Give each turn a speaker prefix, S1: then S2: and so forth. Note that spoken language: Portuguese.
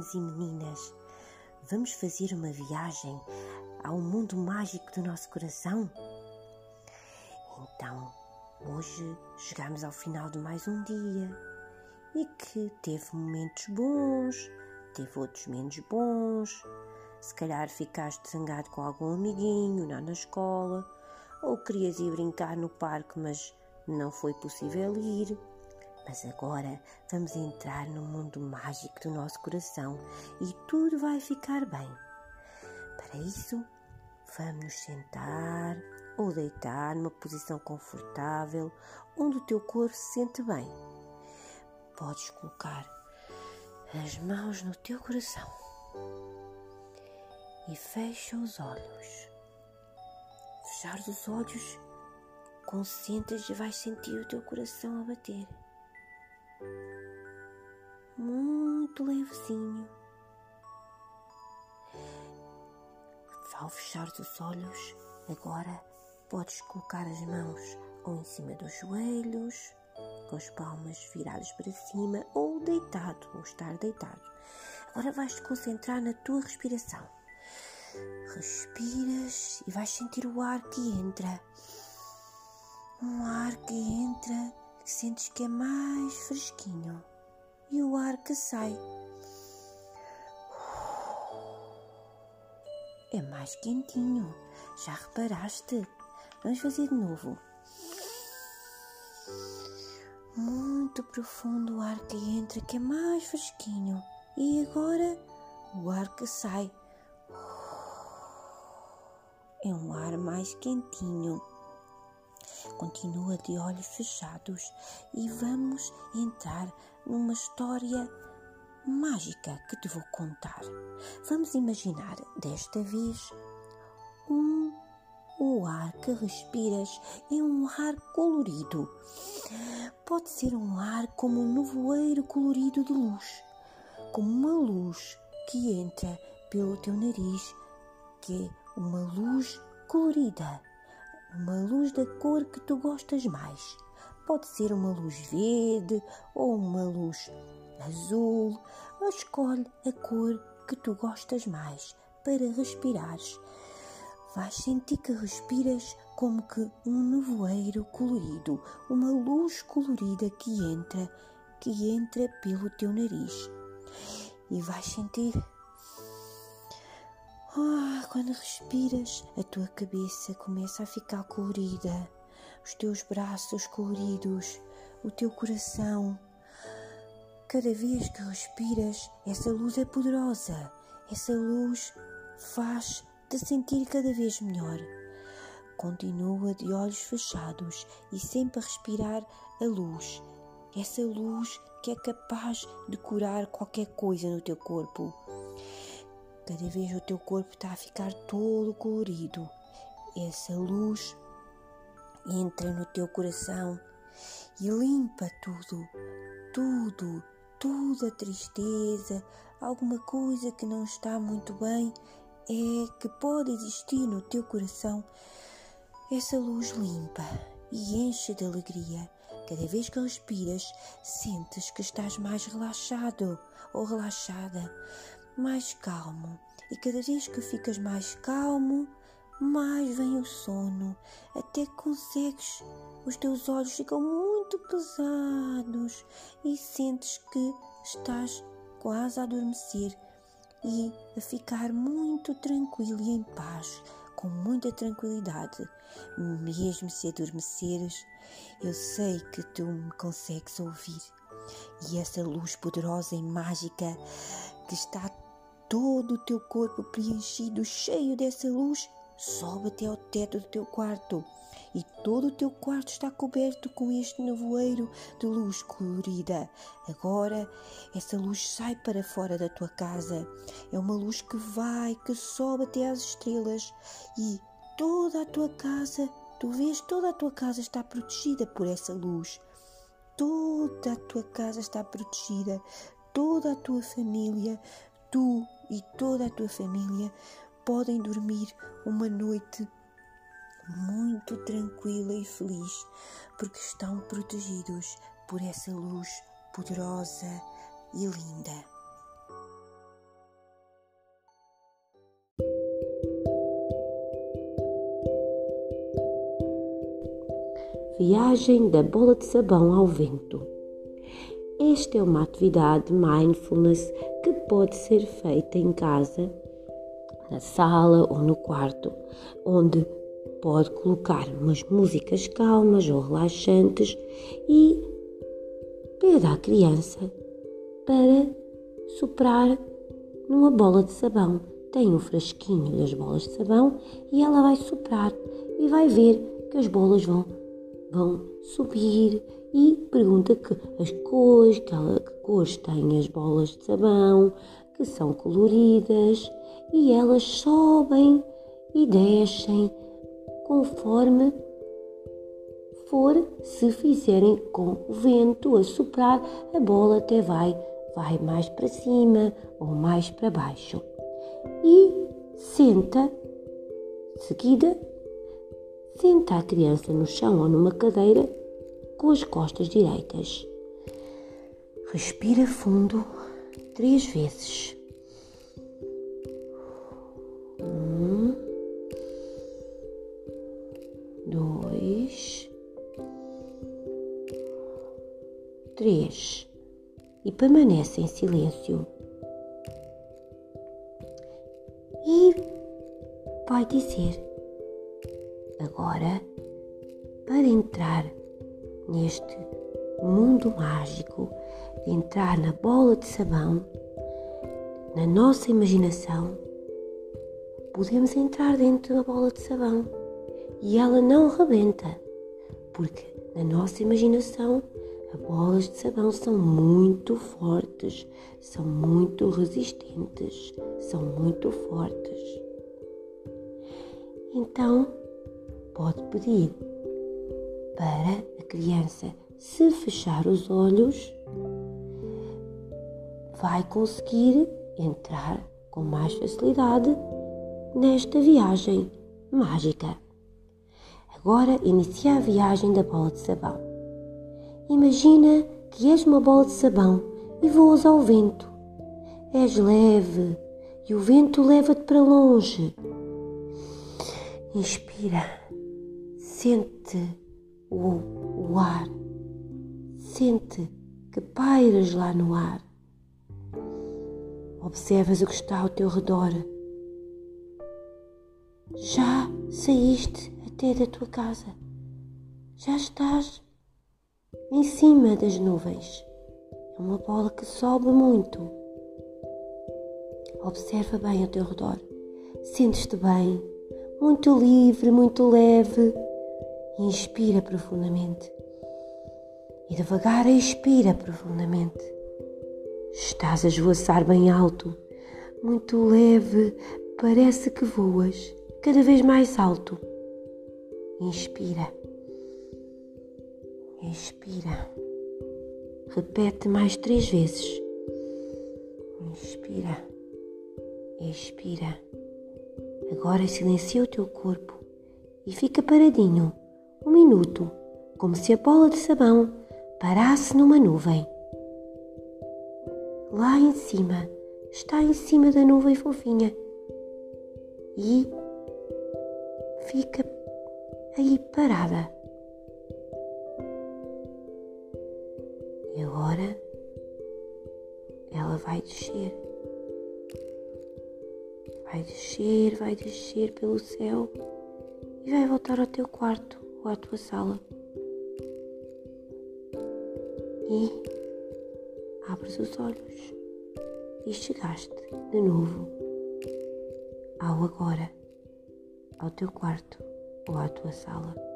S1: meninos e meninas, vamos fazer uma viagem ao mundo mágico do nosso coração? Então, hoje chegamos ao final de mais um dia e que teve momentos bons, teve outros menos bons. Se calhar ficaste zangado com algum amiguinho lá na escola, ou querias ir brincar no parque, mas não foi possível ir. Mas agora vamos entrar no mundo mágico do nosso coração e tudo vai ficar bem. Para isso, vamos nos sentar ou deitar numa posição confortável onde o teu corpo se sente bem. Podes colocar as mãos no teu coração e fecha os olhos. Fechar os olhos, concentras e vais sentir o teu coração a bater muito levezinho. Ao fechar os olhos, agora podes colocar as mãos ou em cima dos joelhos, com as palmas viradas para cima, ou deitado, ou estar deitado. Agora vais te concentrar na tua respiração. Respiras e vais sentir o ar que entra. Um ar que entra sentes que é mais fresquinho e o ar que sai. É mais quentinho, já reparaste? Vamos fazer de novo. Muito profundo o ar que entra, que é mais fresquinho. E agora o ar que sai. É um ar mais quentinho. Continua de olhos fechados e vamos entrar numa história mágica que te vou contar. Vamos imaginar desta vez um o ar que respiras é um ar colorido. Pode ser um ar como um nevoeiro colorido de luz, como uma luz que entra pelo teu nariz, que é uma luz colorida uma luz da cor que tu gostas mais. Pode ser uma luz verde ou uma luz azul. Escolhe a cor que tu gostas mais para respirares. Vais sentir que respiras como que um nevoeiro colorido, uma luz colorida que entra, que entra pelo teu nariz. E vais sentir ah, quando respiras, a tua cabeça começa a ficar colorida, os teus braços coloridos, o teu coração. Cada vez que respiras, essa luz é poderosa. Essa luz faz-te sentir cada vez melhor. Continua de olhos fechados e sempre a respirar a luz. Essa luz que é capaz de curar qualquer coisa no teu corpo. Cada vez o teu corpo está a ficar todo colorido. Essa luz entra no teu coração e limpa tudo, tudo, tudo a tristeza, alguma coisa que não está muito bem, é que pode existir no teu coração. Essa luz limpa e enche de alegria. Cada vez que respiras, sentes que estás mais relaxado ou relaxada mais calmo. E cada vez que ficas mais calmo, mais vem o sono, até que consegues. Os teus olhos ficam muito pesados e sentes que estás quase a adormecer e a ficar muito tranquilo e em paz, com muita tranquilidade. Mesmo se adormeceres, eu sei que tu me consegues ouvir. E essa luz poderosa e mágica que está todo o teu corpo preenchido, cheio dessa luz, sobe até ao teto do teu quarto. E todo o teu quarto está coberto com este nevoeiro de luz colorida. Agora, essa luz sai para fora da tua casa. É uma luz que vai, que sobe até às estrelas. E toda a tua casa, tu vês, toda a tua casa está protegida por essa luz. Toda a tua casa está protegida, toda a tua família, tu e toda a tua família podem dormir uma noite muito tranquila e feliz, porque estão protegidos por essa luz poderosa e linda.
S2: Viagem da bola de sabão ao vento. Esta é uma atividade mindfulness que pode ser feita em casa, na sala ou no quarto, onde pode colocar umas músicas calmas ou relaxantes e pede à criança para soprar numa bola de sabão. Tem um frasquinho das bolas de sabão e ela vai soprar e vai ver que as bolas vão, vão subir e pergunta que as cores, que, ela, que cores têm as bolas de sabão, que são coloridas e elas sobem e descem conforme for, se fizerem com o vento a soprar, a bola até vai, vai mais para cima ou mais para baixo. E senta, seguida, senta a criança no chão ou numa cadeira com as costas direitas. Respira fundo três vezes. Um, dois, três e permanece em silêncio. E vai dizer: agora, para entrar neste mundo mágico, entrar na bola de sabão, na nossa imaginação, podemos entrar dentro da bola de sabão e ela não rebenta, porque na nossa imaginação as bolas de sabão são muito fortes, são muito resistentes, são muito fortes. Então, pode pedir para a criança se fechar os olhos, vai conseguir entrar com mais facilidade nesta viagem mágica. Agora inicia a viagem da bola de sabão. Imagina que és uma bola de sabão e voas ao vento. És leve e o vento leva-te para longe. Inspira, sente o, o ar, sente que pairas lá no ar. Observas o que está ao teu redor. Já saíste até da tua casa. Já estás em cima das nuvens. É uma bola que sobe muito. Observa bem ao teu redor. Sentes-te bem, muito livre, muito leve. Inspira profundamente. E devagar expira profundamente. Estás a esvoaçar bem alto, muito leve, parece que voas cada vez mais alto. Inspira. Expira. Repete mais três vezes. Inspira. Expira. Agora silencia o teu corpo e fica paradinho um minuto, como se a bola de sabão parasse numa nuvem. Lá em cima, está em cima da nuvem fofinha e fica aí parada. E agora ela vai descer. Vai descer, vai descer pelo céu e vai voltar ao teu quarto ou à tua sala. E abres os olhos e chegaste de novo ao agora, ao teu quarto ou à tua sala.